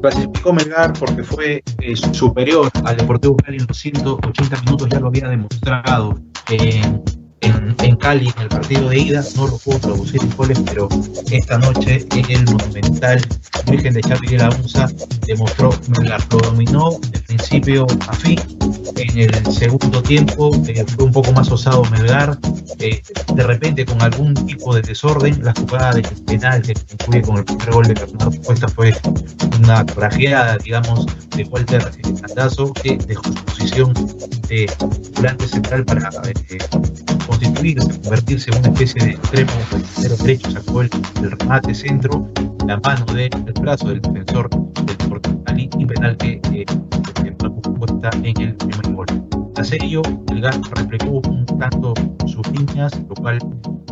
Clasificó Melgar porque fue eh, superior al Deportivo Cali en los 180 minutos, ya lo había demostrado en, en, Cali en el partido de ida, no lo pudo producir en goles, pero esta noche en el Monumental Virgen de Chapi de la Unza demostró lo dominó de principio a fin, en el segundo tiempo eh, fue un poco más osado Melgar, eh, de repente con algún tipo de desorden, la jugada del penal que concluye con el primer gol de Bernardo Cuesta fue una tragedia, digamos, de Walter Candazo, que dejó posición de volante central para eh, constituirse, convertirse en una especie de extremo derecho, sacó el, remate centro, la mano del brazo del defensor del Deportivo y penal que eh, está en el primer gol. Tras ello, el GAS replegó un tanto sus líneas, lo cual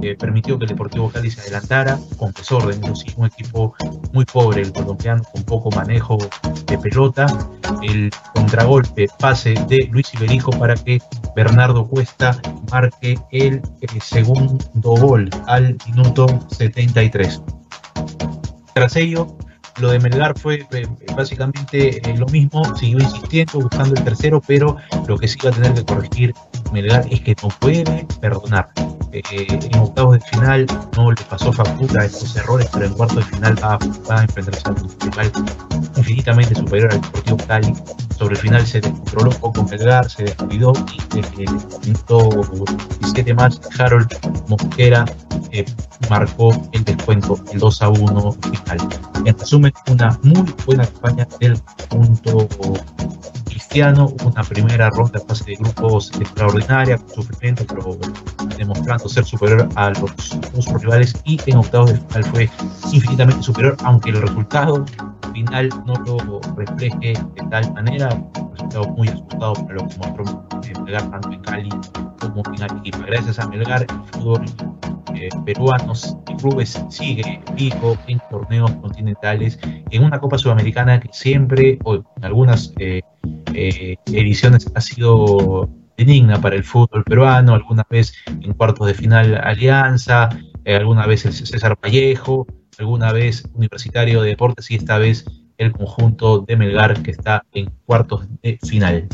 eh, permitió que el Deportivo Cali se adelantara con desorden, sí, un equipo muy pobre, el colombiano con poco manejo de pelota, el contragolpe, pase de Luis Iberijo para que Bernardo Cuesta marque el, el segundo gol al minuto 73. Tras ello, lo de Melgar fue eh, básicamente eh, lo mismo, siguió insistiendo, buscando el tercero, pero lo que sí va a tener que corregir Melgar es que no puede perdonar. Eh, en octavos de final no le pasó factura estos errores, pero en cuartos de final va, a enfrentarse a un rival infinitamente superior al Deportivo Cali. Sobre el final se descontroló un poco Melgar, se descuidó y el minuto 17 más Harold Mosquera marcó el descuento, el 2 a 1 final. En resumen, una muy buena campaña del punto cristiano, una primera ronda de fase de grupos extraordinaria, con sufrimiento, pero demostrando ser superior a los, dos rivales y en octavos de final fue infinitamente superior, aunque el resultado final no lo refleje de tal manera, un resultado muy ajustado para lo que mostró Melgar tanto en Cali como en Arequipa. Gracias a Melgar, el fútbol eh, y clubes sigue pico en torneos continentales, en una Copa Sudamericana que siempre, o en algunas eh, eh, ediciones, ha sido benigna para el fútbol peruano, alguna vez en cuartos de final Alianza, alguna vez el César Vallejo, alguna vez Universitario de Deportes y esta vez el conjunto de Melgar que está en cuartos de final.